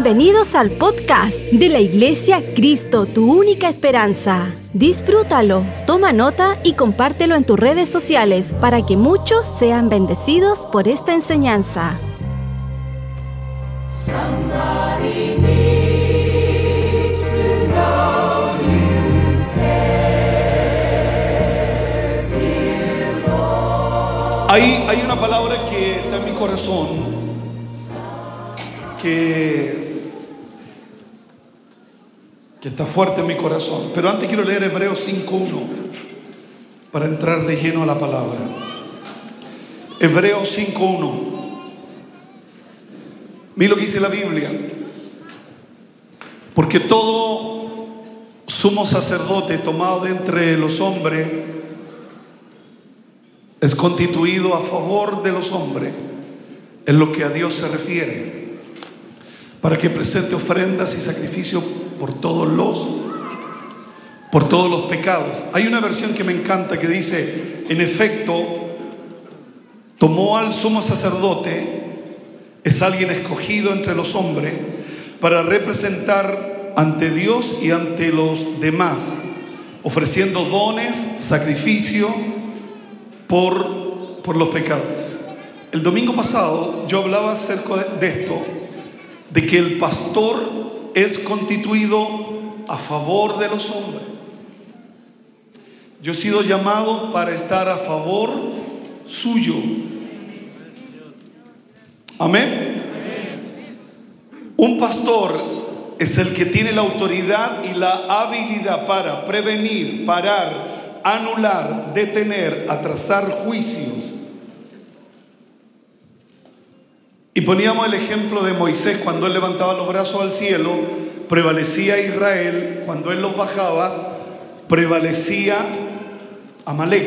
Bienvenidos al podcast de la Iglesia Cristo, tu única esperanza. Disfrútalo, toma nota y compártelo en tus redes sociales para que muchos sean bendecidos por esta enseñanza. Hay, hay una palabra que está en mi corazón que, está fuerte en mi corazón. Pero antes quiero leer Hebreos 5.1 para entrar de lleno a la palabra. Hebreos 5.1. Mira lo que dice la Biblia. Porque todo sumo sacerdote tomado de entre los hombres es constituido a favor de los hombres en lo que a Dios se refiere, para que presente ofrendas y sacrificios por todos los por todos los pecados. Hay una versión que me encanta que dice, en efecto, tomó al sumo sacerdote, es alguien escogido entre los hombres, para representar ante Dios y ante los demás, ofreciendo dones, sacrificio, por, por los pecados. El domingo pasado yo hablaba acerca de esto, de que el pastor es constituido a favor de los hombres. Yo he sido llamado para estar a favor suyo. Amén. Un pastor es el que tiene la autoridad y la habilidad para prevenir, parar, anular, detener, atrasar juicios. Y poníamos el ejemplo de Moisés cuando él levantaba los brazos al cielo, prevalecía Israel, cuando él los bajaba, prevalecía Amalek.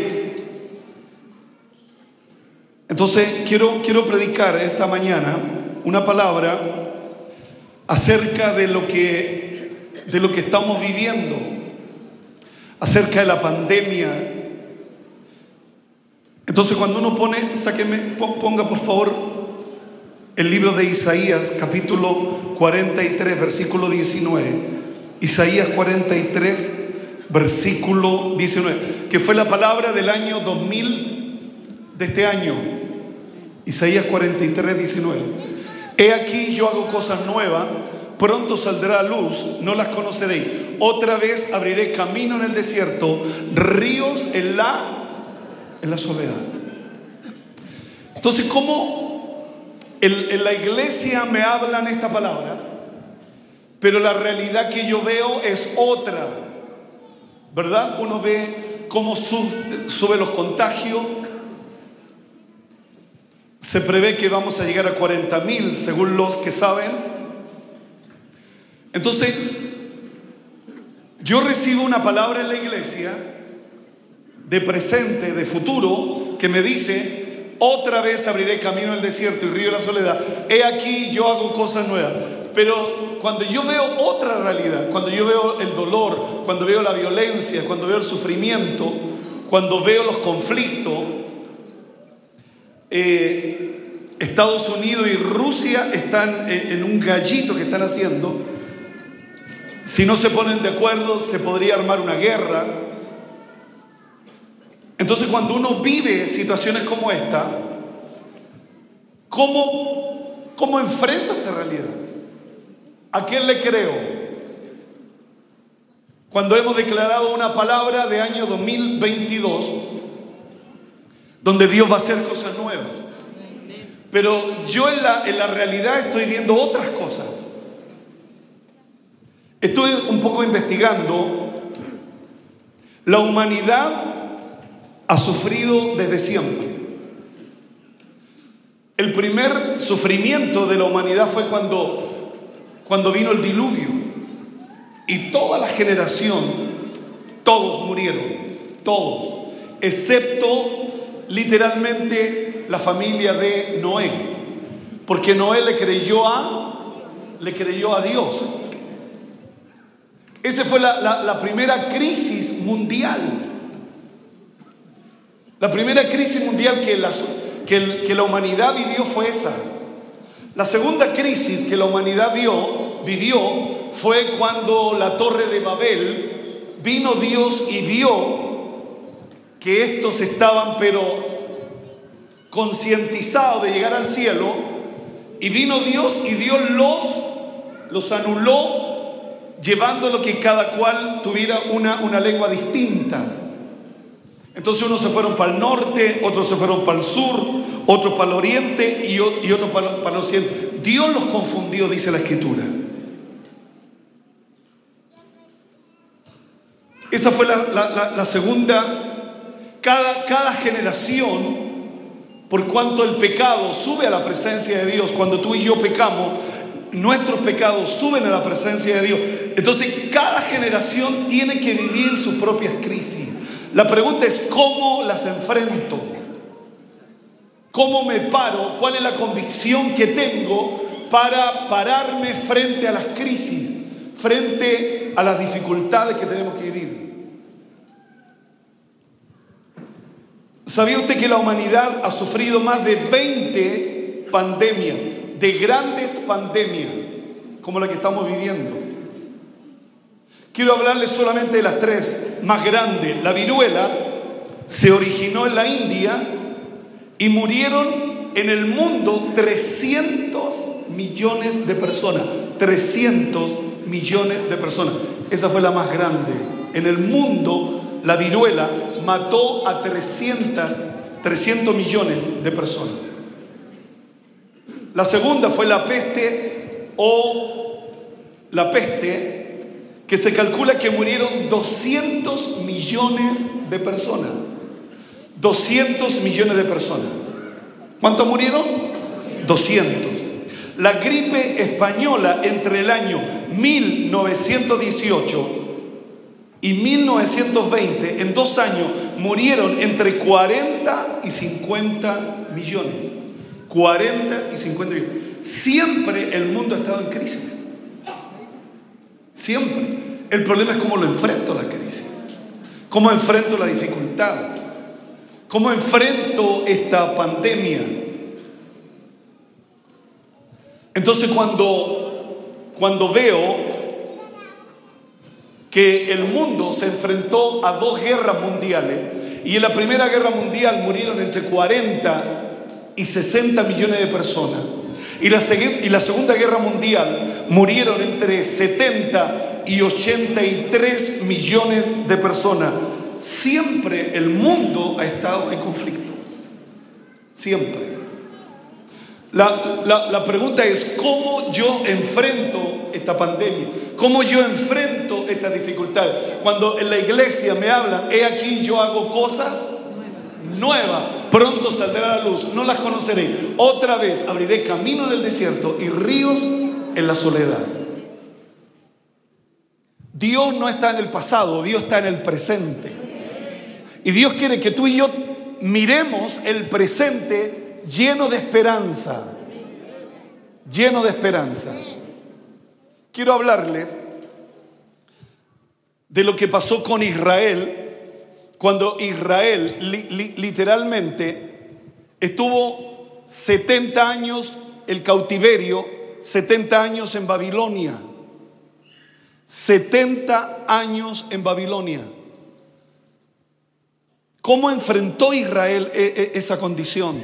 Entonces quiero, quiero predicar esta mañana una palabra acerca de lo que, de lo que estamos viviendo acerca de la pandemia. Entonces cuando uno pone, sáqueme, ponga por favor el libro de Isaías, capítulo 43, versículo 19. Isaías 43, versículo 19, que fue la palabra del año 2000 de este año. Isaías 43, 19. He aquí yo hago cosas nuevas, pronto saldrá a luz, no las conoceréis. Otra vez abriré camino en el desierto, ríos en la, en la soledad. Entonces, ¿cómo en, la iglesia me hablan esta palabra? Pero la realidad que yo veo es otra. ¿Verdad? Uno ve cómo sube, sube los contagios. Se prevé que vamos a llegar a 40 mil, según los que saben. Entonces, yo recibo una palabra en la iglesia de presente, de futuro, que me dice, otra vez abriré camino el desierto y río de la soledad. He aquí yo hago cosas nuevas. Pero cuando yo veo otra realidad, cuando yo veo el dolor, cuando veo la violencia, cuando veo el sufrimiento, cuando veo los conflictos, eh, Estados Unidos y Rusia están en un gallito que están haciendo, si no se ponen de acuerdo, se podría armar una guerra. Entonces, cuando uno vive situaciones como esta, ¿cómo, cómo enfrento esta realidad? ¿A quién le creo? Cuando hemos declarado una palabra de año 2022, donde Dios va a hacer cosas nuevas. Pero yo en la, en la realidad estoy viendo otras cosas. Estoy un poco investigando. La humanidad ha sufrido desde siempre. El primer sufrimiento de la humanidad fue cuando, cuando vino el diluvio. Y toda la generación, todos murieron, todos, excepto literalmente la familia de Noé. Porque Noé le creyó a, le creyó a Dios. Esa fue la, la, la, primera crisis mundial. La primera crisis mundial que la, que, la humanidad vivió fue esa. La segunda crisis que la humanidad vivió fue cuando la torre de Babel vino Dios y vio que estos estaban pero concientizados de llegar al cielo y vino Dios y Dios los los anuló llevándolo que cada cual tuviera una, una lengua distinta. Entonces unos se fueron para el norte, otros se fueron para el sur, otros para el oriente y, otros para, el occidente. Dios los confundió, dice la escritura. Esa fue la, segunda. Cada, cada generación, por cuanto el pecado sube a la presencia de Dios, cuando tú y yo pecamos, nuestros pecados suben a la presencia de Dios. Entonces cada generación tiene que vivir sus propias crisis. La pregunta es, ¿cómo las enfrento? ¿Cómo me paro? ¿Cuál es la convicción que tengo para pararme frente a las crisis, frente a las dificultades que tenemos que vivir? ¿Sabía usted que la humanidad ha sufrido más de 20 pandemias, de grandes pandemias, como la que estamos viviendo? Quiero hablarles solamente de las tres más grandes. La viruela se originó en la India y murieron en el mundo 300 millones de personas. 300 millones de personas. Esa fue la más grande. En el mundo, la viruela mató a 300, 300 millones de personas. La segunda fue la peste o la peste que se calcula que murieron 200 millones de personas. 200 millones de personas. ¿Cuántos murieron? 200. La gripe española entre el año 1918 y 1920, en dos años, murieron entre 40 y 50 millones. 40 y 50 millones. Siempre el mundo ha estado en crisis. Siempre. El problema es cómo lo enfrento la crisis. Cómo enfrento la dificultad. Cómo enfrento esta pandemia. Entonces cuando, cuando veo que el mundo se enfrentó a dos guerras mundiales y en la primera guerra mundial murieron entre 40 y 60 millones de personas y la, segunda guerra mundial murieron entre 70 y 83 millones de personas. Siempre el mundo ha estado en conflicto. Siempre. La, la, pregunta es, ¿cómo yo enfrento esta pandemia? ¿Cómo yo enfrento esta dificultad? Cuando en la iglesia me hablan, he aquí yo hago cosas nuevas, pronto saldrá la luz, no las conoceré. Otra vez abriré camino en el desierto y ríos en la soledad. Dios no está en el pasado, Dios está en el presente. Y Dios quiere que tú y yo miremos el presente lleno de esperanza. Lleno de esperanza. Quiero hablarles de lo que pasó con Israel cuando Israel literalmente estuvo 70 años el cautiverio, 70 años en Babilonia. 70 años en Babilonia. ¿Cómo enfrentó Israel e, e, esa condición?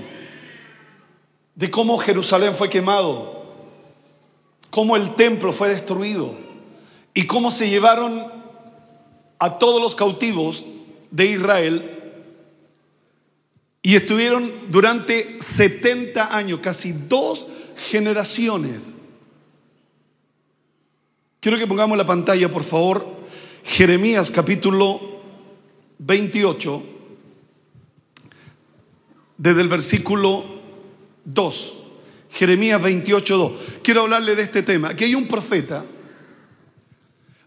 De cómo Jerusalén fue quemado, cómo el templo fue destruido y cómo se llevaron a todos los cautivos de Israel y estuvieron durante 70 años, casi dos generaciones Quiero que pongamos la pantalla, por favor. Jeremías capítulo 28, desde el versículo 2. Jeremías 28, 2. Quiero hablarle de este tema. Aquí hay un profeta.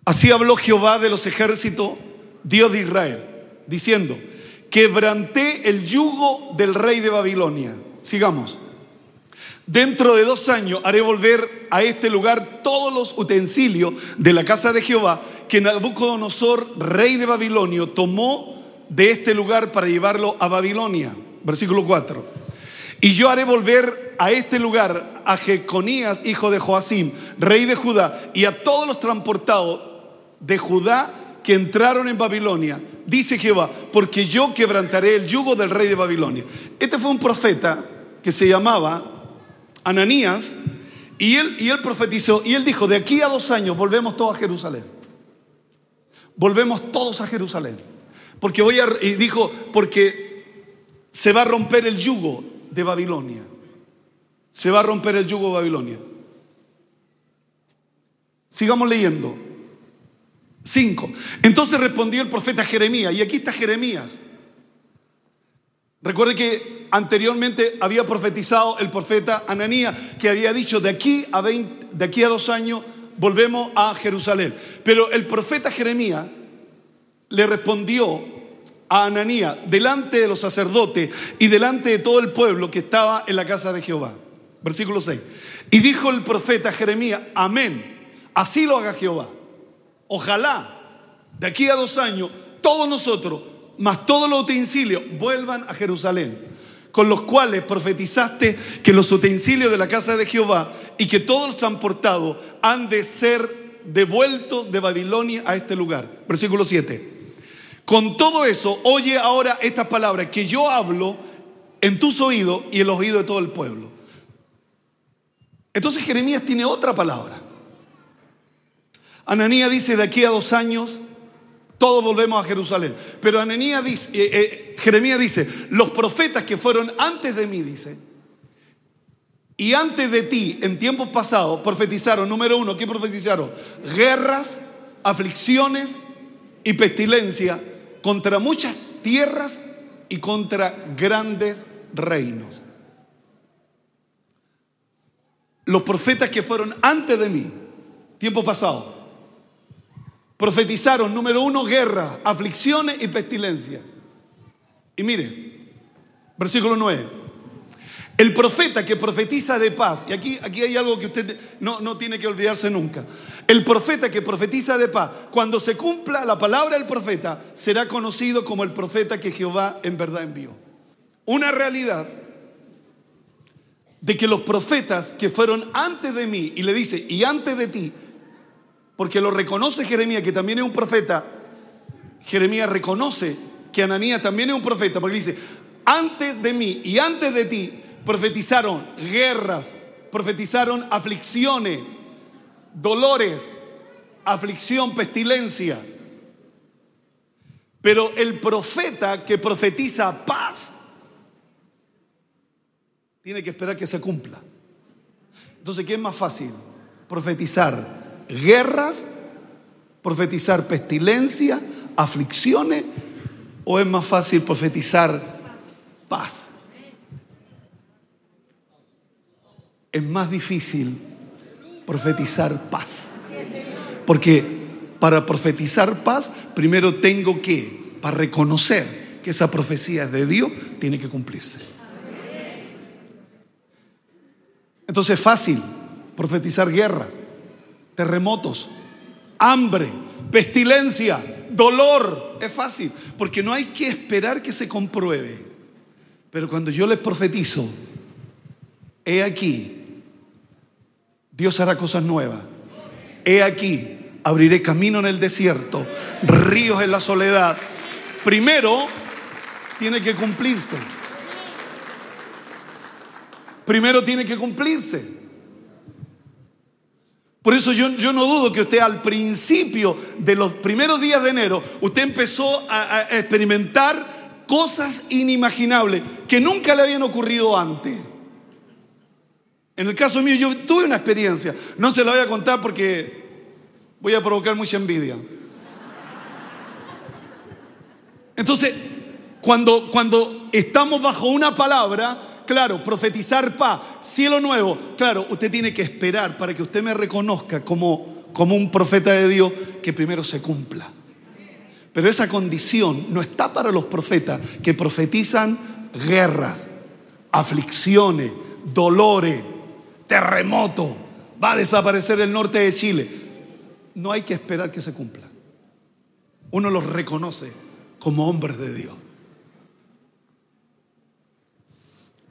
Así habló Jehová de los ejércitos, Dios de Israel, diciendo, quebranté el yugo del rey de Babilonia. Sigamos. Dentro de dos años haré volver a este lugar todos los utensilios de la casa de Jehová que Nabucodonosor, rey de Babilonia, tomó de este lugar para llevarlo a Babilonia. Versículo 4. Y yo haré volver a este lugar a Jeconías, hijo de Joacim, rey de Judá, y a todos los transportados de Judá que entraron en Babilonia, dice Jehová, porque yo quebrantaré el yugo del rey de Babilonia. Este fue un profeta que se llamaba Ananías, y él, y él profetizó, y él dijo, de aquí a dos años volvemos todos a Jerusalén. Volvemos todos a Jerusalén. Porque voy y dijo, porque se va a romper el yugo de Babilonia. Se va a romper el yugo de Babilonia. Sigamos leyendo. Cinco. Entonces respondió el profeta Jeremías, y aquí está Jeremías. Recuerde que anteriormente había profetizado el profeta Ananías, que había dicho, de aquí a, de aquí a dos años volvemos a Jerusalén. Pero el profeta Jeremías le respondió a Ananías delante de los sacerdotes y delante de todo el pueblo que estaba en la casa de Jehová. Versículo 6. Y dijo el profeta Jeremías, amén, así lo haga Jehová. Ojalá de aquí a dos años todos nosotros, más todos los utensilios, vuelvan a Jerusalén, con los cuales profetizaste que los utensilios de la casa de Jehová y que todos los transportados han de ser devueltos de Babilonia a este lugar. Versículo 7. Con todo eso, oye ahora estas palabras que yo hablo en tus oídos y en los oídos de todo el pueblo. Entonces Jeremías tiene otra palabra. Ananías dice, de aquí a dos años, todos volvemos a Jerusalén. Pero Ananías dice, eh, eh, Jeremías dice, los profetas que fueron antes de mí, dice, y antes de ti, en tiempos pasados, profetizaron, número uno, ¿qué profetizaron? Guerras, aflicciones y pestilencia contra muchas tierras y contra grandes reinos. Los profetas que fueron antes de mí, tiempo pasado, profetizaron, número uno, guerra, aflicciones y pestilencia. Y mire, versículo 9. El profeta que profetiza de paz, y aquí, aquí hay algo que usted no, no tiene que olvidarse nunca. El profeta que profetiza de paz, cuando se cumpla la palabra del profeta, será conocido como el profeta que Jehová en verdad envió. Una realidad de que los profetas que fueron antes de mí, y le dice, y antes de ti, porque lo reconoce Jeremías, que también es un profeta, Jeremías reconoce que Ananías también es un profeta, porque dice, antes de mí y antes de ti, profetizaron guerras, profetizaron aflicciones, dolores, aflicción, pestilencia. Pero el profeta que profetiza paz tiene que esperar que se cumpla. Entonces, ¿qué es más fácil? Profetizar guerras, profetizar pestilencia, aflicciones, o es más fácil profetizar paz. es más difícil profetizar paz. Porque para profetizar paz, primero tengo que, para reconocer que esa profecía es de Dios, tiene que cumplirse. Entonces es fácil profetizar guerra, terremotos, hambre, pestilencia, dolor. Es fácil, porque no hay que esperar que se compruebe. Pero cuando yo les profetizo, he aquí, Dios hará cosas nuevas. He aquí, abriré camino en el desierto, ríos en la soledad. Primero, tiene que cumplirse. Primero tiene que cumplirse. Por eso yo, yo, no dudo que usted al principio de los primeros días de enero, usted empezó a, experimentar cosas inimaginables que nunca le habían ocurrido antes. En el caso mío, yo tuve una experiencia. No se la voy a contar porque voy a provocar mucha envidia. Entonces, cuando, cuando estamos bajo una palabra, claro, profetizar paz, cielo nuevo, claro, usted tiene que esperar para que usted me reconozca como, como un profeta de Dios que primero se cumpla. Pero esa condición no está para los profetas que profetizan guerras, aflicciones, dolores, terremoto, va a desaparecer el norte de Chile. No hay que esperar que se cumpla. Uno los reconoce como hombres de Dios.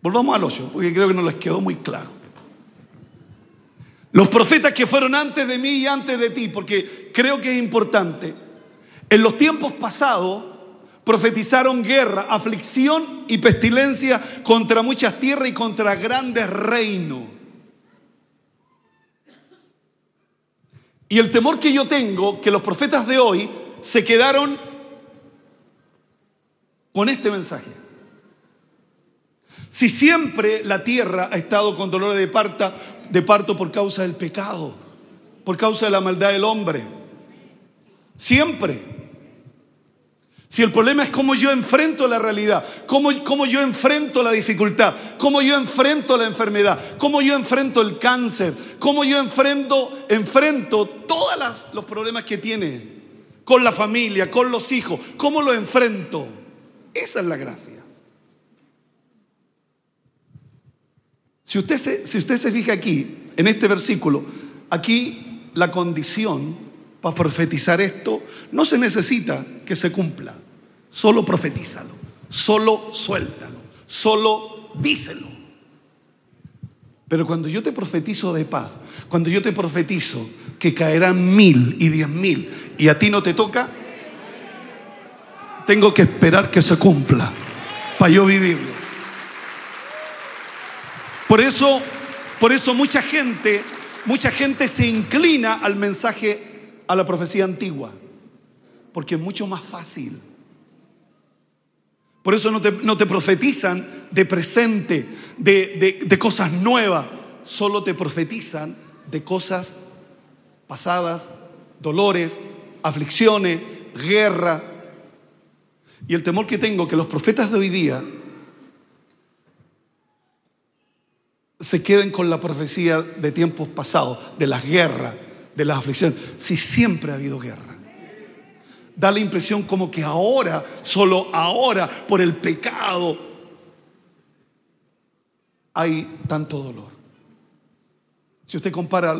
Volvamos al 8, porque creo que no les quedó muy claro. Los profetas que fueron antes de mí y antes de ti, porque creo que es importante. En los tiempos pasados profetizaron guerra, aflicción y pestilencia contra muchas tierras y contra grandes reinos. Y el temor que yo tengo, que los profetas de hoy se quedaron con este mensaje. Si siempre la tierra ha estado con dolores de, parta, de parto por causa del pecado, por causa de la maldad del hombre, siempre. Si el problema es cómo yo enfrento la realidad, cómo, cómo, yo enfrento la dificultad, cómo yo enfrento la enfermedad, cómo yo enfrento el cáncer, cómo yo enfrento, enfrento todos los problemas que tiene con la familia, con los hijos, cómo lo enfrento. Esa es la gracia. Si usted, se, si usted se fija aquí, en este versículo, aquí la condición para profetizar esto no se necesita que se cumpla. Solo profetízalo, solo suéltalo, solo díselo. Pero cuando yo te profetizo de paz, cuando yo te profetizo que caerán mil y diez mil y a ti no te toca, tengo que esperar que se cumpla para yo vivirlo. Por eso, por eso mucha gente, mucha gente se inclina al mensaje, a la profecía antigua, porque es mucho más fácil. Por eso no te, no te profetizan de presente, de, de cosas nuevas, solo te profetizan de cosas pasadas, dolores, aflicciones, guerra. Y el temor que tengo que los profetas de hoy día se queden con la profecía de tiempos pasados, de las guerras, de las aflicciones, si siempre ha habido guerra. Da la impresión como que ahora, solo ahora, por el pecado, hay tanto dolor. Si usted compara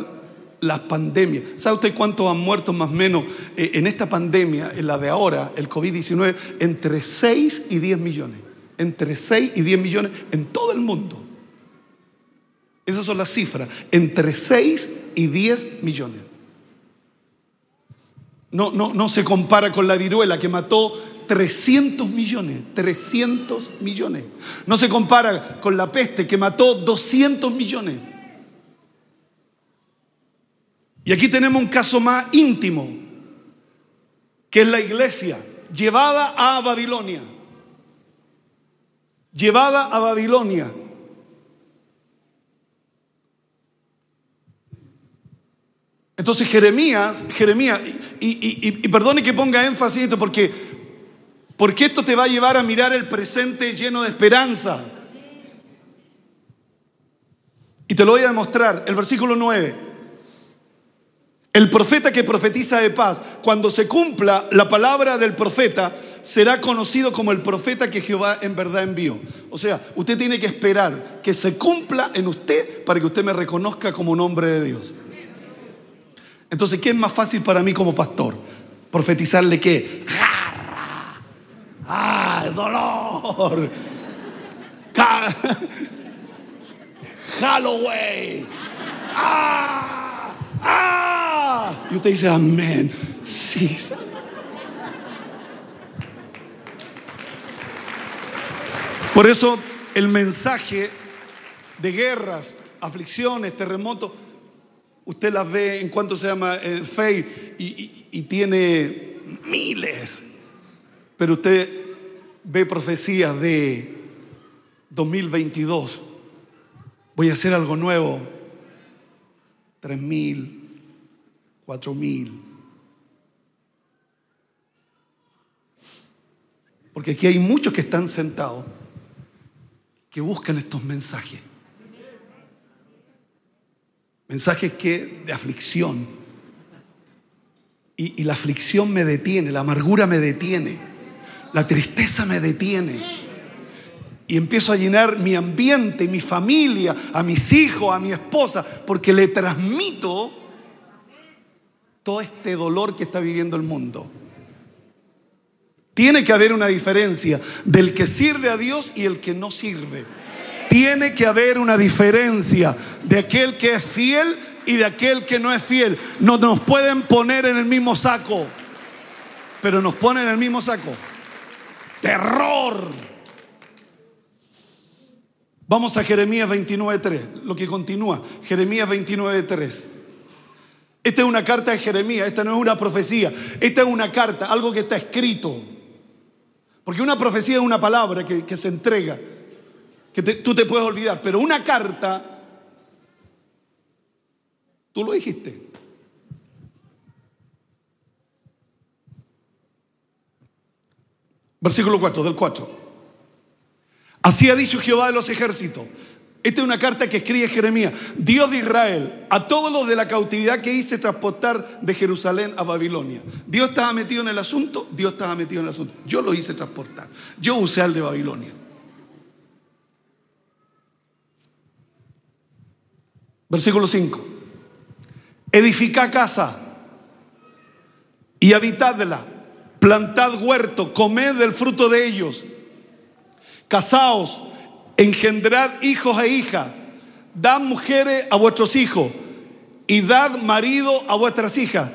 las pandemias, ¿sabe usted cuántos han muerto más o menos eh, en esta pandemia, en la de ahora, el COVID-19? Entre 6 y 10 millones. Entre 6 y 10 millones en todo el mundo. Esas son las cifras, entre 6 y 10 millones. No, no, no se compara con la viruela que mató 300 millones, 300 millones. No se compara con la peste que mató 200 millones. Y aquí tenemos un caso más íntimo, que es la iglesia llevada a Babilonia. Llevada a Babilonia. Entonces Jeremías, Jeremías, y, perdone que ponga énfasis en esto, porque, porque esto te va a llevar a mirar el presente lleno de esperanza. Y te lo voy a demostrar, el versículo 9. El profeta que profetiza de paz, cuando se cumpla la palabra del profeta, será conocido como el profeta que Jehová en verdad envió. O sea, usted tiene que esperar que se cumpla en usted para que usted me reconozca como un hombre de Dios. Entonces, ¿qué es más fácil para mí como pastor? Profetizarle qué? Jarra. Ah, dolor. Halloween. Ah, ah. Y usted dice, amén. Sí. Por eso el mensaje de guerras, aflicciones, terremotos, Usted las ve en cuanto se llama el fe y, tiene miles. Pero usted ve profecías de 2022. Voy a hacer algo nuevo. Tres mil, cuatro mil. Porque aquí hay muchos que están sentados que buscan estos mensajes. Mensajes que de aflicción. Y, y, la aflicción me detiene, la amargura me detiene, la tristeza me detiene. Y empiezo a llenar mi ambiente, mi familia, a mis hijos, a mi esposa, porque le transmito todo este dolor que está viviendo el mundo. Tiene que haber una diferencia del que sirve a Dios y el que no sirve. Tiene que haber una diferencia de aquel que es fiel y de aquel que no es fiel. No nos pueden poner en el mismo saco, pero nos ponen en el mismo saco. Terror. Vamos a Jeremías 29.3, lo que continúa. Jeremías 29.3. Esta es una carta de Jeremías, esta no es una profecía, esta es una carta, algo que está escrito. Porque una profecía es una palabra que, se entrega, que tú te puedes olvidar, pero una carta, tú lo dijiste. Versículo 4, del 4. Así ha dicho Jehová de los ejércitos. Esta es una carta que escribe Jeremías. Dios de Israel, a todos los de la cautividad que hice transportar de Jerusalén a Babilonia. Dios estaba metido en el asunto, Dios estaba metido en el asunto. Yo lo hice transportar. Yo usé al de Babilonia. Versículo 5. Edificad casa y habitadla. Plantad huerto, comed del fruto de ellos. Casaos engendrad hijos e hijas, dad mujeres a vuestros hijos y dad marido a vuestras hijas,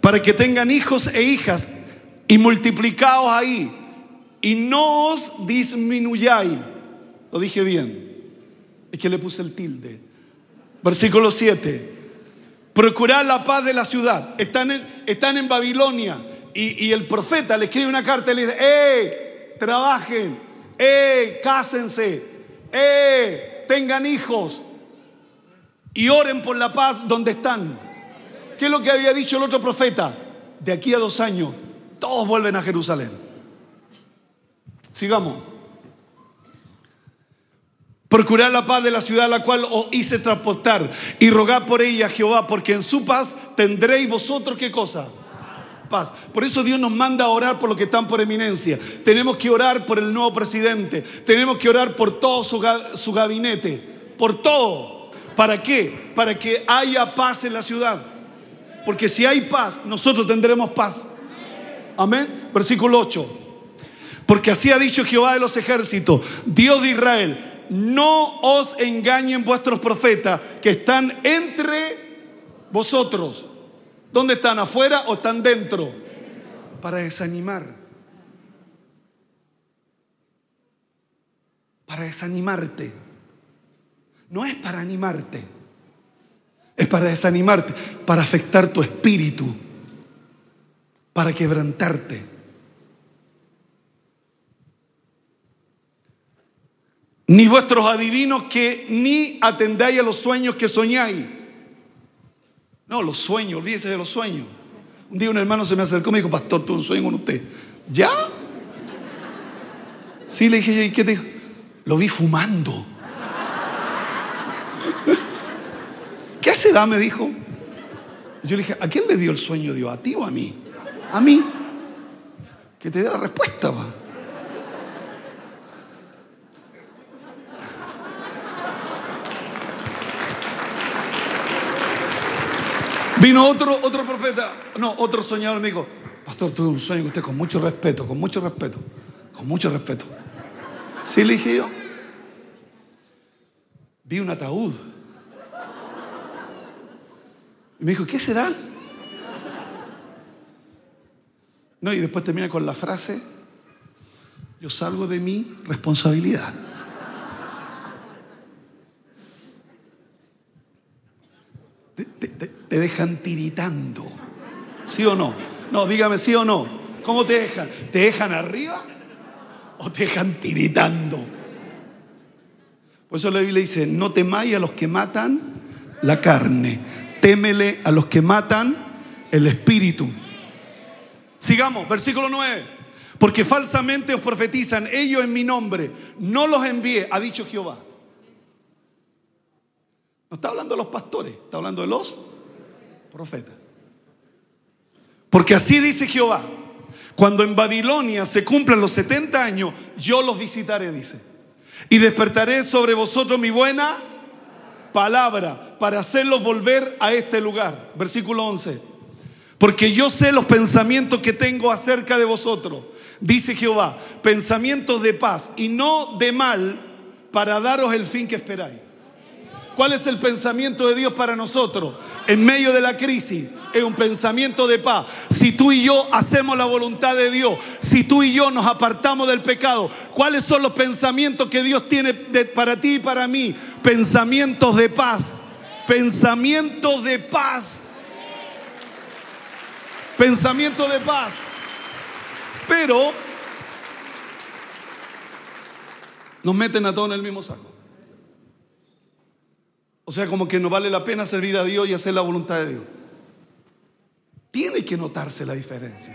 para que tengan hijos e hijas y multiplicaos ahí y no os disminuyáis. Lo dije bien, es que le puse el tilde. Versículo 7. Procurad la paz de la ciudad. Están en, están en Babilonia y, y el profeta le escribe una carta y le dice, ¡eh! Trabajen, ¡eh! Cásense, eh, tengan hijos y oren por la paz donde están. ¿Qué es lo que había dicho el otro profeta? De aquí a dos años, todos vuelven a Jerusalén. Sigamos. Procurar la paz de la ciudad a la cual os hice transportar y rogar por ella a Jehová, porque en su paz tendréis vosotros qué cosa? paz. Por eso Dios nos manda a orar por los que están por eminencia. Tenemos que orar por el nuevo presidente. Tenemos que orar por todo su, gabinete. Por todo. ¿Para qué? Para que haya paz en la ciudad. Porque si hay paz, nosotros tendremos paz. Amén. Versículo 8. Porque así ha dicho Jehová de los ejércitos, Dios de Israel, no os engañen vuestros profetas que están entre vosotros ¿Dónde están? ¿Afuera o están dentro? Para desanimar. Para desanimarte. No es para animarte. Es para desanimarte, para afectar tu espíritu, para quebrantarte. Ni vuestros adivinos que ni atendáis a los sueños que soñáis. No, los sueños, olvídese de los sueños. Un día un hermano se me acercó y me dijo, pastor, tuve un sueño con usted. ¿Ya? Sí, le dije yo, ¿y qué te dijo? Lo vi fumando. ¿Qué se da? Me dijo. Yo le dije, ¿a quién le dio el sueño Dios? ¿A ti o a mí? A mí. Que te dé la respuesta, va. Vino otro, otro profeta, no, otro soñador me dijo, pastor, tuve un sueño con usted con mucho respeto, con mucho respeto, con mucho respeto. Sí, le dije yo. Vi un ataúd. Y me dijo, ¿qué será? No, y después termina con la frase, yo salgo de mi responsabilidad. Dejan tiritando. ¿Sí o no? No, dígame sí o no. ¿Cómo te dejan? ¿Te dejan arriba o te dejan tiritando? Por eso la Biblia dice, no temáis a los que matan la carne, témele a los que matan el espíritu. Sigamos, versículo 9. Porque falsamente os profetizan ellos en mi nombre. No los envié, ha dicho Jehová. No está hablando de los pastores, está hablando de los profetas. Porque así dice Jehová, cuando en Babilonia se cumplan los 70 años, yo los visitaré, dice. Y despertaré sobre vosotros mi buena palabra para hacerlos volver a este lugar. Versículo 11. Porque yo sé los pensamientos que tengo acerca de vosotros, dice Jehová, pensamientos de paz y no de mal para daros el fin que esperáis. ¿Cuál es el pensamiento de Dios para nosotros en medio de la crisis? Es un pensamiento de paz. Si tú y yo hacemos la voluntad de Dios, si tú y yo nos apartamos del pecado, ¿cuáles son los pensamientos que Dios tiene para ti y para mí? Pensamientos de paz. Pensamientos de paz. Pensamientos de paz. Pero nos meten a todos en el mismo saco. O sea, como que no vale la pena servir a Dios y hacer la voluntad de Dios. Tiene que notarse la diferencia.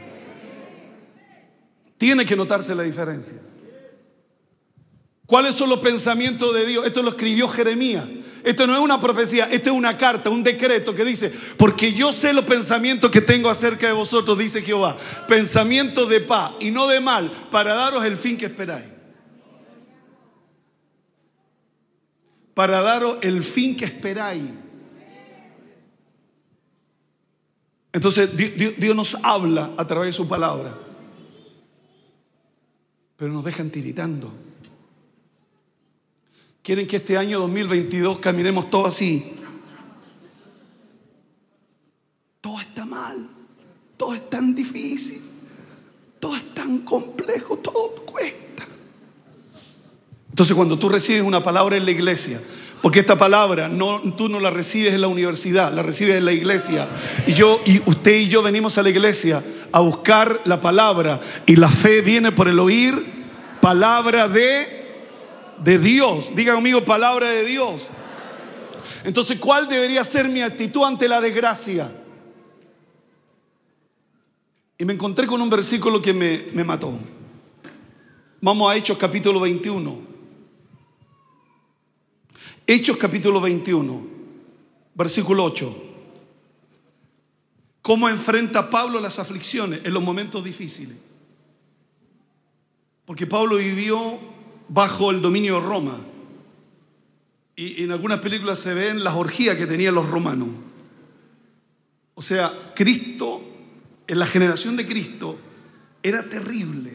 Tiene que notarse la diferencia. ¿Cuáles son los pensamientos de Dios? Esto lo escribió Jeremías. Esto no es una profecía, esto es una carta, un decreto que dice, porque yo sé los pensamientos que tengo acerca de vosotros, dice Jehová, pensamientos de paz y no de mal, para daros el fin que esperáis. Para daros el fin que esperáis. Entonces Dios, nos habla a través de su palabra, pero nos dejan tiritando. Quieren que este año 2022 caminemos todo así. Todo está mal, todo es tan difícil, todo es tan complejo, todo cuesta. Entonces cuando tú recibes una palabra en la iglesia, porque esta palabra tú no la recibes en la universidad, la recibes en la iglesia. Y yo y usted y yo venimos a la iglesia a buscar la palabra y la fe viene por el oír palabra de de Dios. Diga conmigo palabra de Dios. Entonces, ¿cuál debería ser mi actitud ante la desgracia? Y me encontré con un versículo que me, me mató. Vamos a Hechos capítulo 21. Hechos capítulo 21, versículo 8. ¿Cómo enfrenta Pablo las aflicciones en los momentos difíciles? Porque Pablo vivió bajo el dominio de Roma. Y en algunas películas se ven las orgías que tenían los romanos. O sea, Cristo, en la generación de Cristo, era terrible.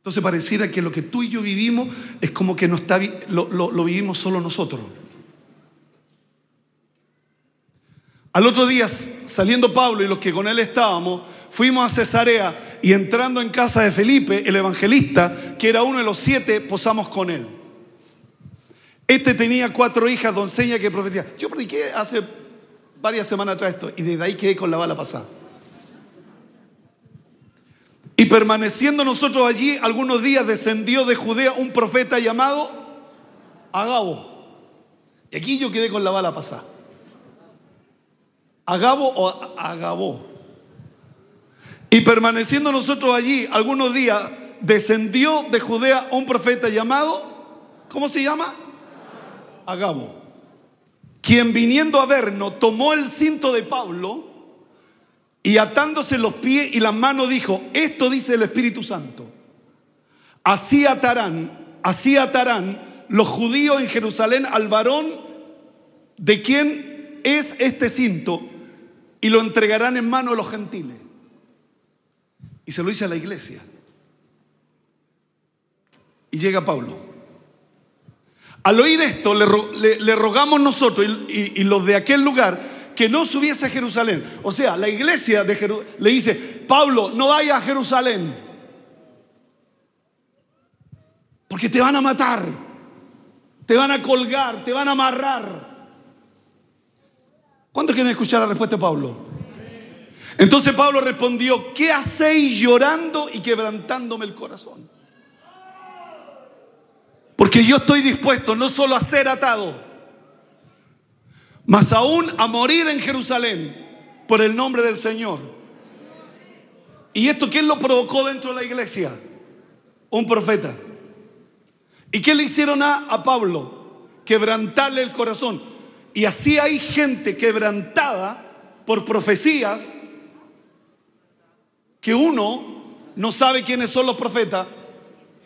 Entonces pareciera que lo que tú y yo vivimos es como que no está, lo, lo vivimos solo nosotros. Al otro día, saliendo Pablo y los que con él estábamos, fuimos a Cesarea y entrando en casa de Felipe, el evangelista, que era uno de los siete, posamos con él. Este tenía cuatro hijas, doncella que profetía. Yo prediqué hace varias semanas atrás esto y desde ahí quedé con la bala pasada. Y permaneciendo nosotros allí algunos días descendió de Judea un profeta llamado Agabo. Y aquí yo quedé con la bala pasada. Agabo o Agabo. Y permaneciendo nosotros allí algunos días descendió de Judea un profeta llamado, ¿cómo se llama? Agabo. Quien viniendo a vernos tomó el cinto de Pablo y atándose los pies y las manos dijo, esto dice el Espíritu Santo, así atarán, así atarán los judíos en Jerusalén al varón de quien es este cinto y lo entregarán en manos de los gentiles. Y se lo dice a la iglesia. Y llega Pablo. Al oír esto, le, rogamos nosotros y los de aquel lugar que no subiese a Jerusalén. O sea, la iglesia de le dice, Pablo, no vaya a Jerusalén. Porque te van a matar, te van a colgar, te van a amarrar. ¿Cuántos quieren escuchar la respuesta de Pablo? Entonces Pablo respondió, ¿qué hacéis llorando y quebrantándome el corazón? Porque yo estoy dispuesto no solo a ser atado, más aún a morir en Jerusalén por el nombre del Señor. ¿Y esto quién lo provocó dentro de la iglesia? Un profeta. ¿Y qué le hicieron a, a Pablo? Quebrantarle el corazón. Y así hay gente quebrantada por profecías que uno no sabe quiénes son los profetas,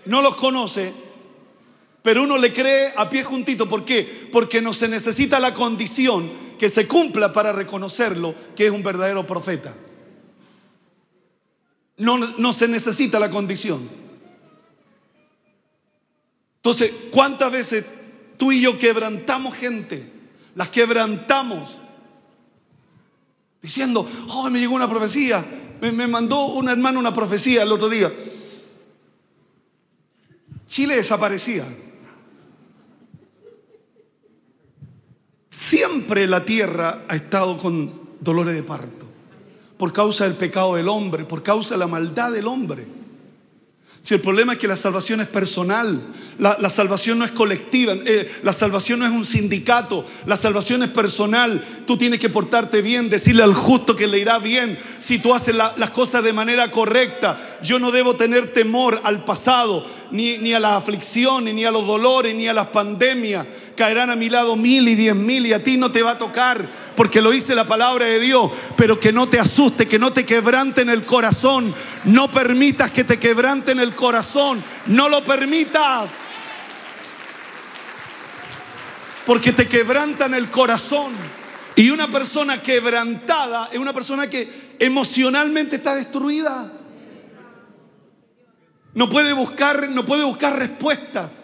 no los conoce, pero uno le cree a pie juntito. ¿Por qué? Porque no se necesita la condición que se cumpla para reconocerlo que es un verdadero profeta. No, no se necesita la condición. Entonces, ¿cuántas veces tú y yo quebrantamos gente? Las quebrantamos. Diciendo, oh, me llegó una profecía. Me, me mandó una hermana una profecía el otro día. Chile desaparecía. Siempre la tierra ha estado con dolores de parto, por causa del pecado del hombre, por causa de la maldad del hombre. Si el problema es que la salvación es personal, la, salvación no es colectiva, eh, la salvación no es un sindicato, la salvación es personal. Tú tienes que portarte bien, decirle al justo que le irá bien si tú haces las cosas de manera correcta. Yo no debo tener temor al pasado, ni, a las aflicciones, ni a los dolores, ni a las pandemias. Caerán a mi lado mil y diez mil y a ti no te va a tocar porque lo dice la palabra de Dios, pero que no te asuste, que no te quebrante en el corazón. No permitas que te quebrante en el corazón. No lo permitas. Porque te quebranta en el corazón. Y una persona quebrantada es una persona que emocionalmente está destruida. No puede buscar, no puede buscar respuestas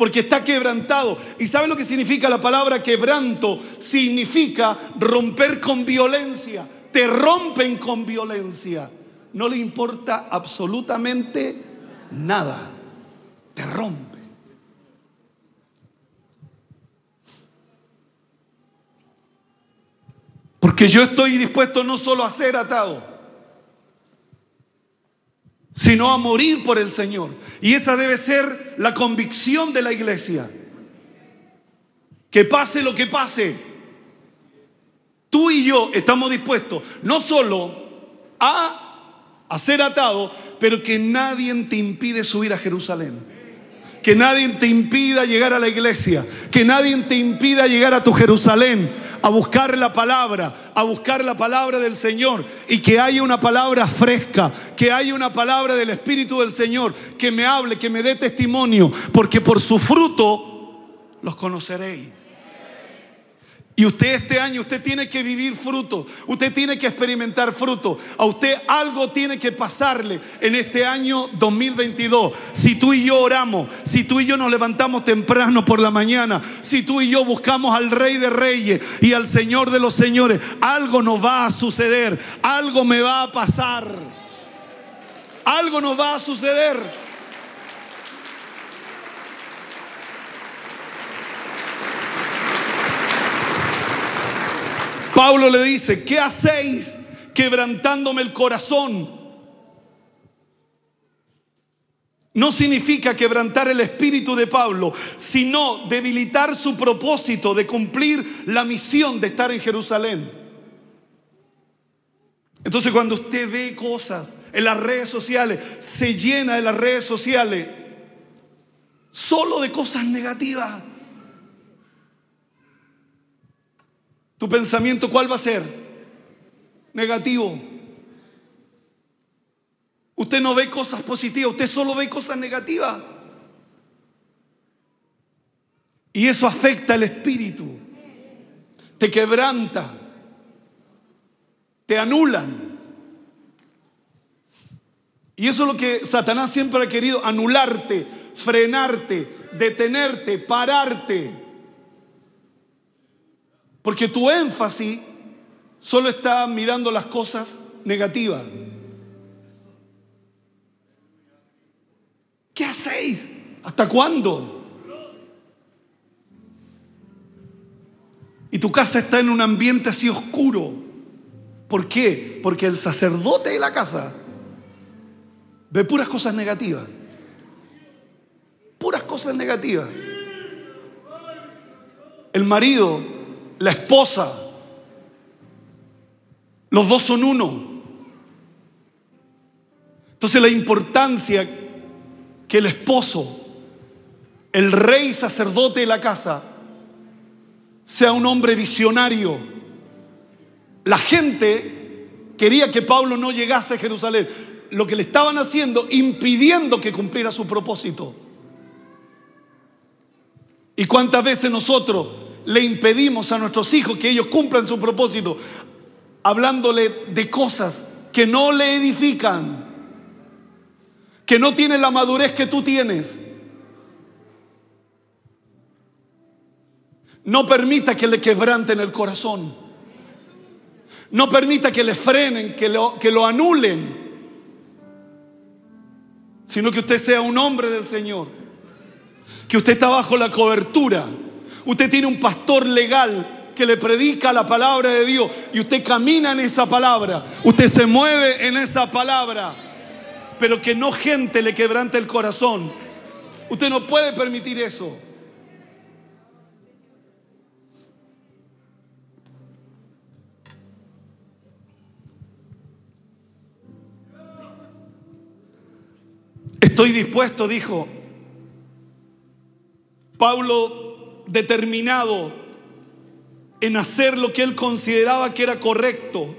porque está quebrantado. ¿Y sabe lo que significa la palabra quebranto? Significa romper con violencia. Te rompen con violencia. No le importa absolutamente nada. Te rompe. Porque yo estoy dispuesto no solo a ser atado, sino a morir por el Señor. Y esa debe ser la convicción de la iglesia. Que pase lo que pase, tú y yo estamos dispuestos no solo a, ser atados, pero que nadie te impide subir a Jerusalén. Que nadie te impida llegar a la iglesia. Que nadie te impida llegar a tu Jerusalén a buscar la palabra, a buscar la palabra del Señor y que haya una palabra fresca, que haya una palabra del Espíritu del Señor, que me hable, que me dé testimonio, porque por su fruto los conoceréis. Y usted este año, usted tiene que vivir fruto, usted tiene que experimentar fruto. A usted algo tiene que pasarle en este año 2022. Si tú y yo oramos, si tú y yo nos levantamos temprano por la mañana, si tú y yo buscamos al Rey de Reyes y al Señor de los Señores, algo nos va a suceder, algo me va a pasar. Algo nos va a suceder. Pablo le dice, ¿qué hacéis quebrantándome el corazón? No significa quebrantar el espíritu de Pablo, sino debilitar su propósito de cumplir la misión de estar en Jerusalén. Entonces cuando usted ve cosas en las redes sociales, se llena de las redes sociales solo de cosas negativas. ¿Tu pensamiento cuál va a ser? Negativo. Usted no ve cosas positivas, usted solo ve cosas negativas. Y eso afecta el espíritu. Te quebranta. Te anulan. Y eso es lo que Satanás siempre ha querido, anularte, frenarte, detenerte, pararte. Porque tu énfasis solo está mirando las cosas negativas. ¿Qué hacéis? ¿Hasta cuándo? Y tu casa está en un ambiente así oscuro. ¿Por qué? Porque el sacerdote de la casa ve puras cosas negativas. Puras cosas negativas. El marido la esposa. Los dos son uno. Entonces la importancia que el esposo, el rey sacerdote de la casa, sea un hombre visionario. La gente quería que Pablo no llegase a Jerusalén. Lo que le estaban haciendo, impidiendo que cumpliera su propósito. ¿Y cuántas veces nosotros le impedimos a nuestros hijos que ellos cumplan su propósito, hablándole de cosas que no le edifican, que no tienen la madurez que tú tienes. No permita que le quebranten el corazón. No permita que le frenen, que lo, que lo anulen. Sino que usted sea un hombre del Señor. Que usted está bajo la cobertura. Usted tiene un pastor legal que le predica la palabra de Dios y usted camina en esa palabra. Usted se mueve en esa palabra. Pero que no gente le quebrante el corazón. Usted no puede permitir eso. Estoy dispuesto, dijo Pablo, determinado en hacer lo que él consideraba que era correcto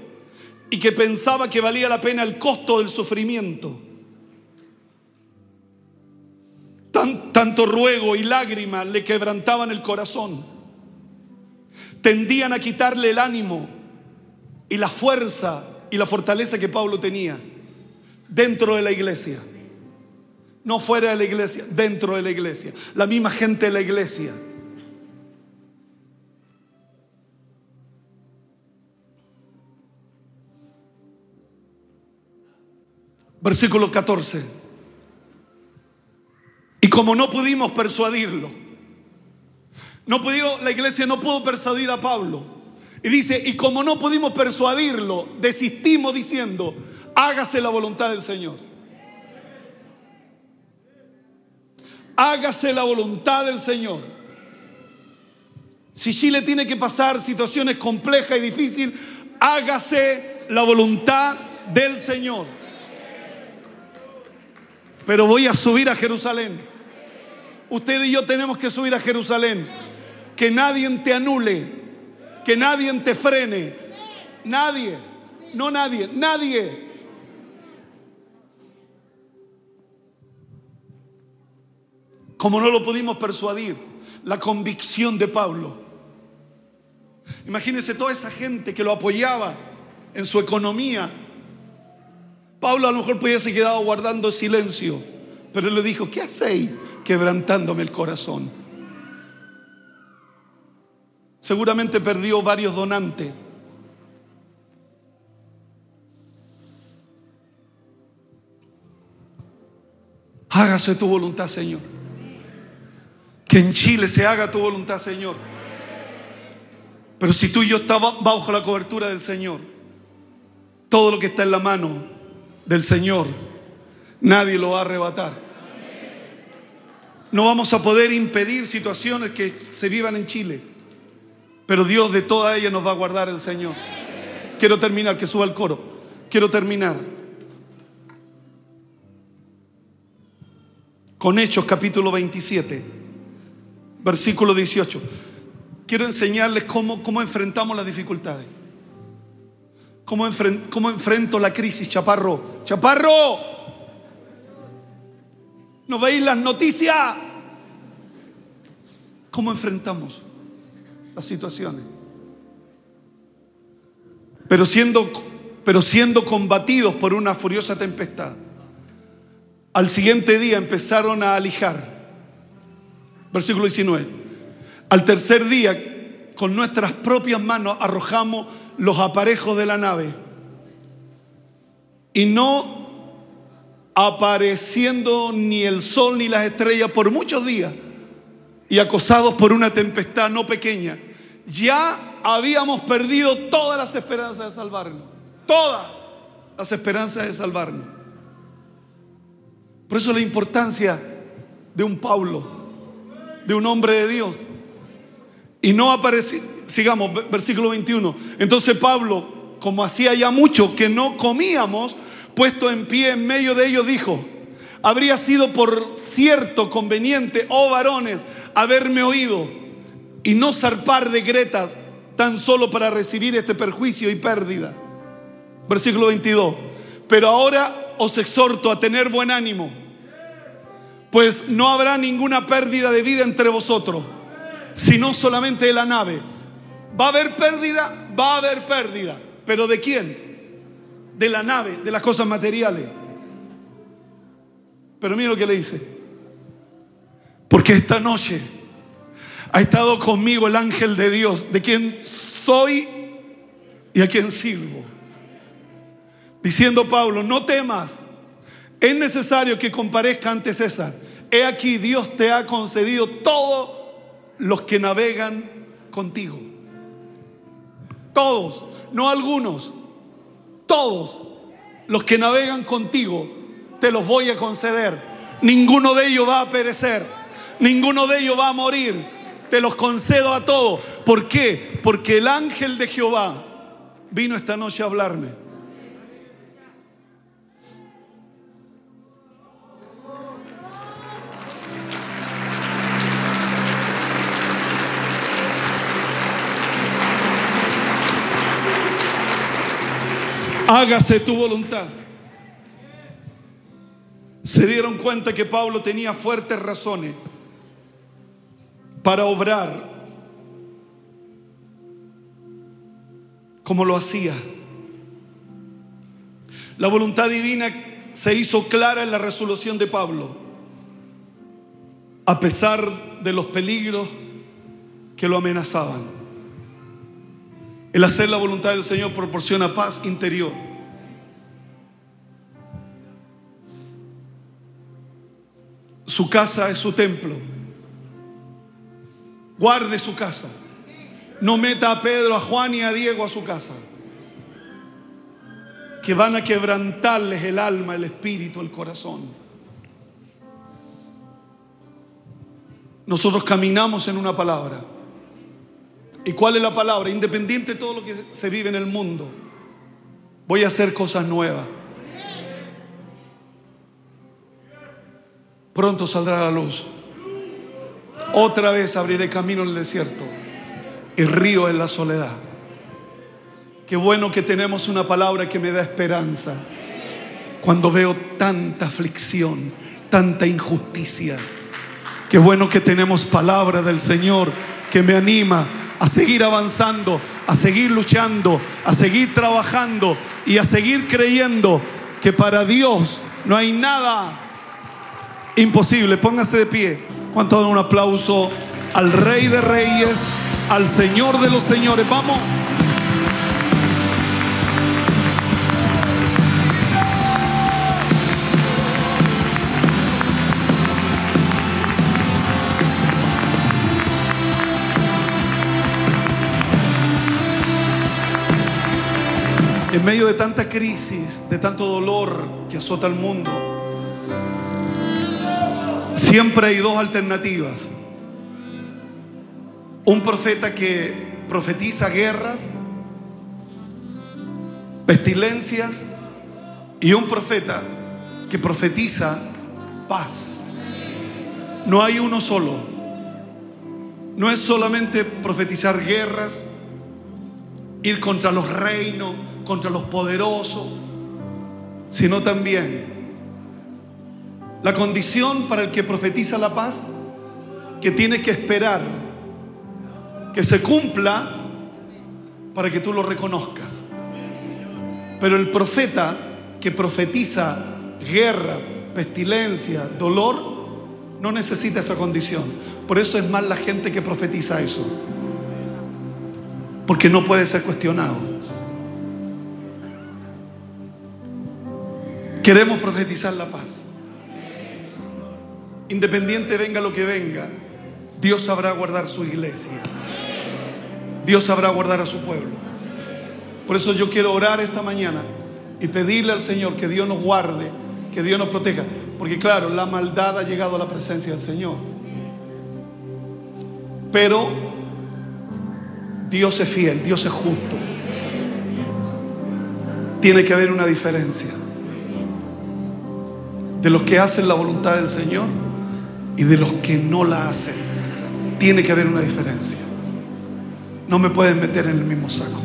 y que pensaba que valía la pena el costo del sufrimiento. tanto ruego y lágrimas le quebrantaban el corazón. Tendían a quitarle el ánimo y la fuerza y la fortaleza que Pablo tenía dentro de la iglesia. No fuera de la iglesia, dentro de la iglesia. La misma gente de la iglesia. Versículo 14. Y como no pudimos persuadirlo, no pudimos, la iglesia no pudo persuadir a Pablo. Y dice, y como no pudimos persuadirlo, desistimos diciendo, hágase la voluntad del Señor. hágase la voluntad del Señor. Si Chile tiene que pasar situaciones complejas y difíciles, hágase la voluntad del Señor. Pero voy a subir a Jerusalén. Usted y yo tenemos que subir a Jerusalén. Que nadie te anule, que nadie te frene. Nadie, no nadie, nadie. como no lo pudimos persuadir, la convicción de Pablo. Imagínense toda esa gente que lo apoyaba en su economía. Pablo a lo mejor podía ser quedado guardando silencio, pero él le dijo, ¿qué hacéis quebrantándome el corazón? Seguramente perdió varios donantes. Hágase tu voluntad, Señor. Que en Chile se haga tu voluntad, Señor. Pero si tú y yo estamos bajo la cobertura del Señor, todo lo que está en la mano del Señor, nadie lo va a arrebatar. No vamos a poder impedir situaciones que se vivan en Chile, pero Dios de todas ellas nos va a guardar el Señor. Quiero terminar, que suba el coro. Quiero terminar con Hechos capítulo 27 versículo 18. Quiero enseñarles cómo, cómo enfrentamos las dificultades. Cómo, cómo enfrento la crisis, chaparro. Chaparro. ¿No veis las noticias? ¿Cómo enfrentamos las situaciones? Pero siendo, pero siendo combatidos por una furiosa tempestad, al siguiente día empezaron a alijar Versículo 19. Al tercer día, con nuestras propias manos arrojamos los aparejos de la nave. Y no apareciendo ni el sol ni las estrellas por muchos días y acosados por una tempestad no pequeña, ya habíamos perdido todas las esperanzas de salvarnos. Todas las esperanzas de salvarnos. Por eso la importancia de un Pablo de un hombre de Dios. Y no aparece, sigamos, versículo 21. Entonces Pablo, como hacía ya mucho que no comíamos, puesto en pie en medio de ellos, dijo, habría sido por cierto conveniente, oh varones, haberme oído y no zarpar de gretas tan solo para recibir este perjuicio y pérdida. Versículo 22. Pero ahora os exhorto a tener buen ánimo pues no habrá ninguna pérdida de vida entre vosotros, sino solamente de la nave. ¿Va a haber pérdida? Va a haber pérdida. ¿Pero de quién? De la nave, de las cosas materiales. Pero mira lo que le dice. Porque esta noche Ha estado conmigo el ángel de Dios, de quien soy y a quien sirvo. Diciendo Pablo, no temas, es necesario que comparezca ante César. He aquí, Dios te ha concedido todos los que navegan contigo. Todos, no algunos, todos los que navegan contigo, te los voy a conceder. Ninguno de ellos va a perecer, ninguno de ellos va a morir. Te los concedo a todos. ¿Por qué? Porque el ángel de Jehová vino esta noche a hablarme. Hágase tu voluntad. Se dieron cuenta que Pablo tenía fuertes razones para obrar como lo hacía. La voluntad divina se hizo clara en la resolución de Pablo, a pesar de los peligros que lo amenazaban. El hacer la voluntad del Señor proporciona paz interior. Su casa es su templo. Guarde su casa. No meta a Pedro, a Juan y a Diego a su casa. Que van a quebrantarles el alma, el espíritu, el corazón. Nosotros caminamos en una palabra. ¿Y cuál es la palabra? Independiente de todo lo que se vive en el mundo, voy a hacer cosas nuevas. Pronto saldrá la luz. Otra vez abriré camino en el desierto y río en la soledad. Qué bueno que tenemos una palabra que me da esperanza cuando veo tanta aflicción, tanta injusticia. Qué bueno que tenemos palabra del Señor que me anima a seguir avanzando, a seguir luchando, a seguir trabajando y a seguir creyendo que para Dios no hay nada imposible. Póngase de pie. ¿Cuánto dan un aplauso al Rey de Reyes, al Señor de los Señores? Vamos. En medio de tanta crisis, de tanto dolor que azota al mundo, siempre hay dos alternativas. Un profeta que profetiza guerras, pestilencias, y un profeta que profetiza paz. No hay uno solo. No es solamente profetizar guerras, ir contra los reinos, contra los poderosos, sino también la condición para el que profetiza la paz, que tiene que esperar que se cumpla para que tú lo reconozcas. Pero el profeta que profetiza guerras, pestilencia, dolor, no necesita esa condición. Por eso es más la gente que profetiza eso. Porque no puede ser cuestionado. Queremos profetizar la paz. Independiente venga lo que venga, Dios sabrá guardar su iglesia. Dios sabrá guardar a su pueblo. Por eso yo quiero orar esta mañana y pedirle al Señor que Dios nos guarde, que Dios nos proteja. Porque claro, la maldad ha llegado a la presencia del Señor. Pero Dios es fiel, Dios es justo. Tiene que haber una diferencia de los que hacen la voluntad del Señor y de los que no la hacen. Tiene que haber una diferencia. No me pueden meter en el mismo saco.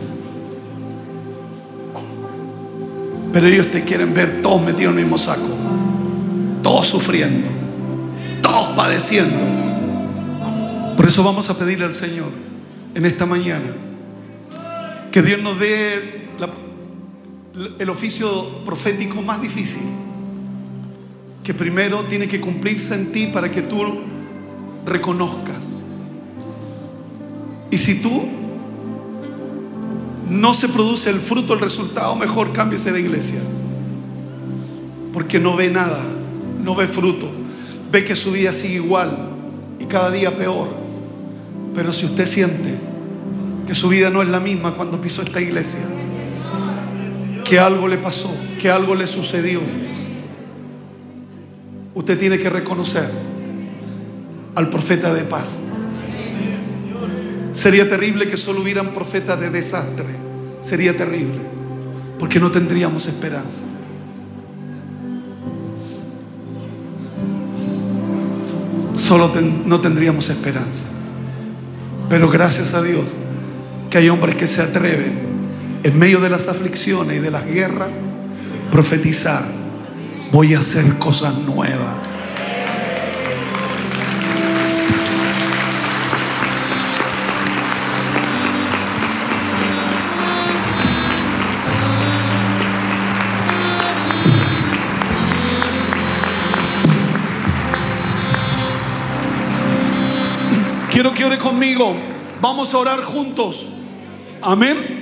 Pero ellos te quieren ver todos metidos en el mismo saco. Todos sufriendo. Todos padeciendo. Por eso vamos a pedirle al Señor en esta mañana que Dios nos dé el oficio profético más difícil que primero tiene que cumplirse en ti para que tú reconozcas Y si tú no se produce el fruto, el resultado, mejor cámbiese de iglesia. Porque no ve nada, no ve fruto. Ve que su vida sigue igual y cada día peor. Pero si usted siente que su vida no es la misma cuando pisó esta iglesia, que algo le pasó, que algo le sucedió, usted tiene que reconocer al profeta de paz. Sería terrible que solo hubieran profetas de desastre. Sería terrible, porque no tendríamos esperanza. Solo no tendríamos esperanza. Pero gracias a Dios que hay hombres que se atreven en medio de las aflicciones y de las guerras profetizar. Voy a hacer cosas nuevas. Quiero que ore conmigo. Vamos a orar juntos. Amén.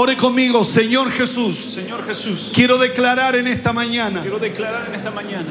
Ore conmigo, Señor Jesús. Señor Jesús. Quiero declarar en esta mañana. Quiero declarar en esta mañana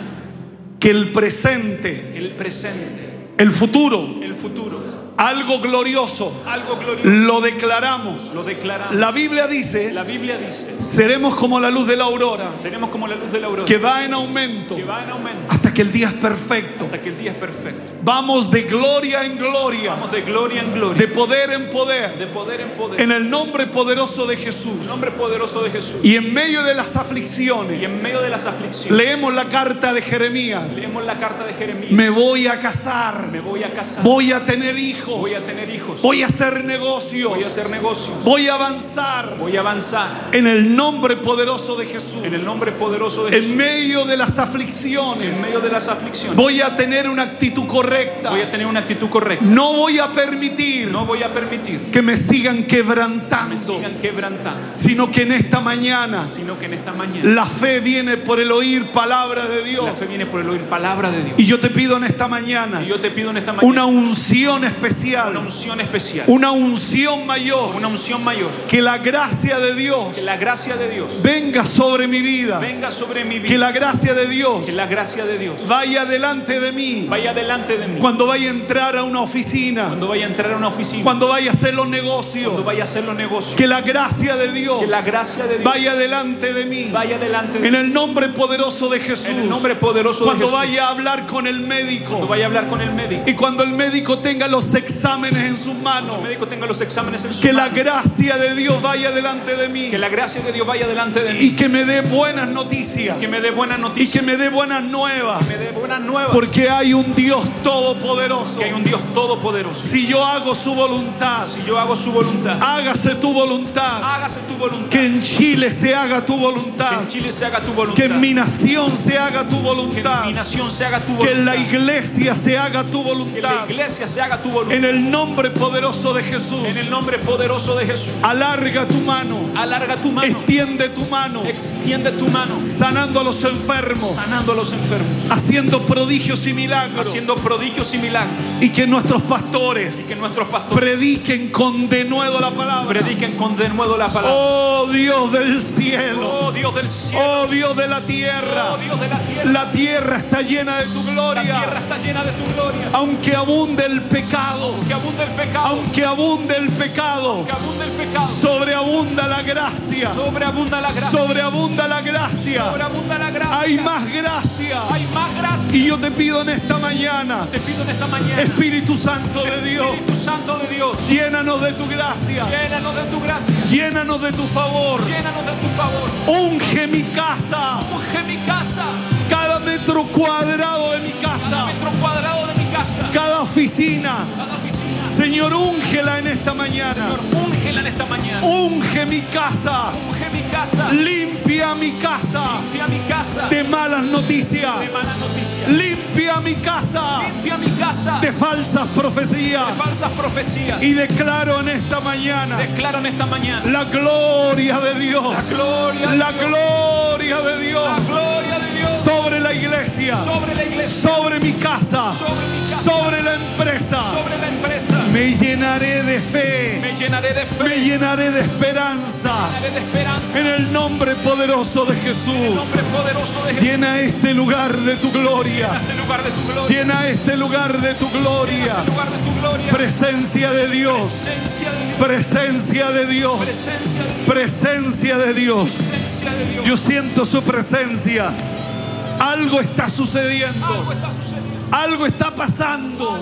que el presente, el presente, el futuro, el futuro, algo glorioso, algo glorioso, lo declaramos. Lo declaramos. La Biblia dice, la Biblia dice, seremos como la luz de la aurora, seremos como la luz de la aurora, que va en aumento, que va en aumento, que el día es perfecto, hasta que el día es perfecto. Vamos de gloria en gloria. Vamos de gloria en gloria. De poder en poder. De poder en poder. En el nombre poderoso de Jesús. nombre poderoso de Jesús. Y en medio de las aflicciones. Y en medio de las aflicciones. Leemos la carta de Jeremías. Leemos la carta de Jeremías. Me voy a casar. Me voy a casar. Voy a tener hijos. Voy a tener hijos. Voy a hacer negocios. Voy a hacer negocios. Voy a avanzar. Voy a avanzar. En el nombre poderoso de Jesús. En el nombre poderoso de Jesús. En medio de las aflicciones. En medio de las aflicciones. Voy a tener una actitud correcta. Voy a tener una actitud correcta. No voy a permitir, no voy a permitir que me sigan quebrantando, me sigan quebrantando, sino que en esta mañana, sino que en esta mañana, la fe viene por el oír palabra de Dios. La fe viene por el oír palabra de Dios. Y yo te pido en esta mañana, y yo te pido en esta mañana una unción especial, una unción especial, una unción mayor, una unción mayor, que la gracia de Dios, que la gracia de Dios venga sobre mi vida, venga sobre mi vida, que la gracia de Dios, que la gracia de Dios vaya delante de mí, vaya delante de mí, cuando vaya a entrar a una oficina, cuando vaya a entrar a una oficina, cuando vaya a hacer los negocios, cuando vaya a hacer los negocios, que la gracia de Dios, que la gracia de Dios vaya delante de mí, vaya delante de en el nombre poderoso de Jesús, en el nombre poderoso cuando de Jesús, vaya a hablar con el médico, cuando vaya a hablar con el médico, y cuando el médico tenga los exámenes en sus manos, el médico tenga los exámenes en sus que manos, la gracia de Dios vaya delante de mí, que la gracia de Dios vaya delante de mí, y que me dé buenas noticias, que me dé buenas noticias, y que me dé buenas nuevas, que me nuevas, porque hay un Dios todopoderoso, que hay un Dios todopoderoso. Si yo hago su voluntad, si yo hago su voluntad, hágase tu voluntad, hágase tu voluntad, que en Chile se haga tu voluntad, que en Chile se haga tu voluntad, que en mi nación se haga tu voluntad, que en mi nación se haga tu voluntad, que en la iglesia se haga tu que en voluntad, la iglesia se haga tu voluntad, en el nombre poderoso de Jesús, en el nombre poderoso de Jesús, alarga tu mano, alarga tu mano, extiende tu mano, extiende tu mano, sanando a los enfermos, sanando a los enfermos, haciendo prodigios y milagros, haciendo prodigios y milagros, y que nuestros pastores y que nuestros pastores prediquen con denuedo la palabra, prediquen con denuedo la palabra. Oh Dios del cielo, Oh Dios del cielo, oh Dios de la tierra, oh Dios de la tierra, la tierra está llena de tu la gloria, tierra está llena de tu gloria, aunque abunde el pecado, que abunde el pecado, aunque abunde el pecado, que abunde el pecado, sobreabunda la gracia, sobreabunda la gracia, sobreabunda la gracia, sobreabunda la gracia, hay más gracia. hay más gracia. Y yo te pido en esta mañana, Te pido en esta mañana, Espíritu Santo de Dios, Espíritu Santo de Dios, llénanos de tu gracia, llénanos de tu gracia, llénanos de tu favor, llénanos de tu favor. unge mi casa, Unge mi casa, cada metro cuadrado de mi cada casa, metro cuadrado de mi casa, cada oficina. cada oficina. Señor, úngela en esta mañana. Señor, úngela en esta mañana. Unge mi casa. Unge mi casa, Limpia mi casa limpia mi casa de malas noticias. de malas noticias. Limpia mi casa Limpia mi casa de falsas profecías. de falsas profecías. Y declaro en esta mañana Declaro en esta mañana la gloria de Dios. la gloria, de La Dios, gloria de Dios la gloria de Dios sobre la iglesia, sobre la iglesia, sobre mi casa, sobre mi casa, sobre la empresa sobre la empresa. Me llenaré de fe. Me llenaré de fe. Me llenaré de esperanza. llenaré de esperanza. En el nombre poderoso de Jesús. Llena este lugar de tu gloria. Llena este lugar de tu gloria. Presencia de Dios. Presencia de Dios. Presencia de Dios. Yo siento su presencia. Algo está sucediendo. Algo está pasando.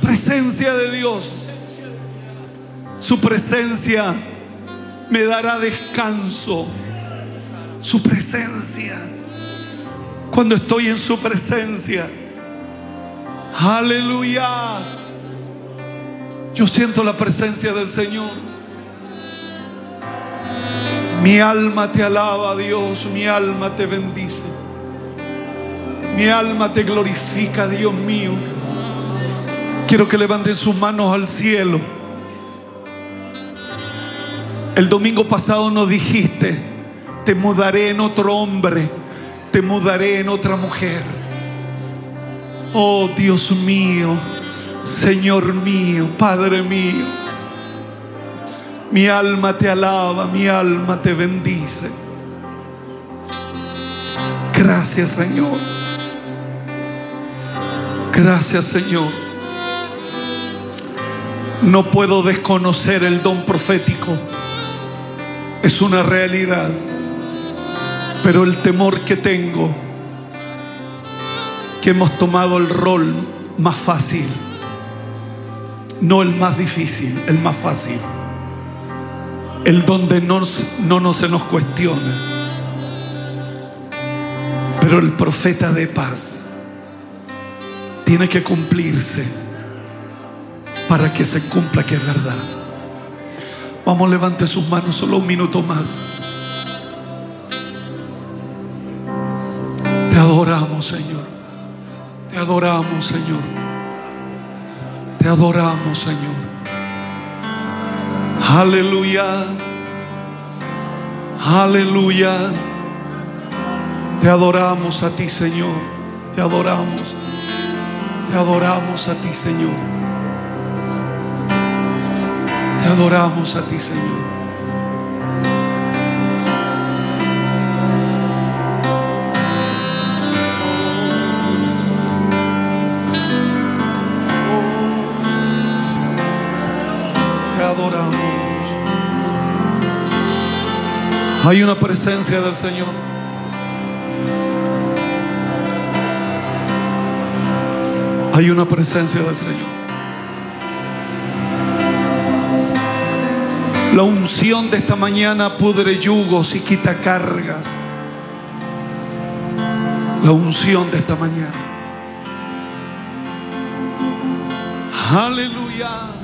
Presencia de Dios. Su presencia me dará descanso. Su presencia. Cuando estoy en su presencia. Aleluya. Yo siento la presencia del Señor. Mi alma te alaba, Dios. Mi alma te bendice. Mi alma te glorifica, Dios mío. Quiero que levanten sus manos al cielo. El domingo pasado nos dijiste, te mudaré en otro hombre, te mudaré en otra mujer. Oh Dios mío, Señor mío, Padre mío. Mi alma te alaba, mi alma te bendice. Gracias Señor. Gracias Señor. No puedo desconocer el don profético. Es una realidad. Pero el temor que tengo, que hemos tomado el rol más fácil, no el más difícil, el más fácil. El donde no, no, no se nos cuestiona. Pero el profeta de paz tiene que cumplirse para que se cumpla que es verdad. Vamos, levante sus manos solo un minuto más. Te adoramos, Señor. Te adoramos, Señor. Te adoramos, Señor. Aleluya. Aleluya. Te adoramos a ti, Señor. Te adoramos. Te adoramos a ti, Señor. Te adoramos a ti, Señor. Te adoramos. Hay una presencia del Señor. Hay una presencia del Señor. La unción de esta mañana pudre yugos y quita cargas. La unción de esta mañana. Aleluya.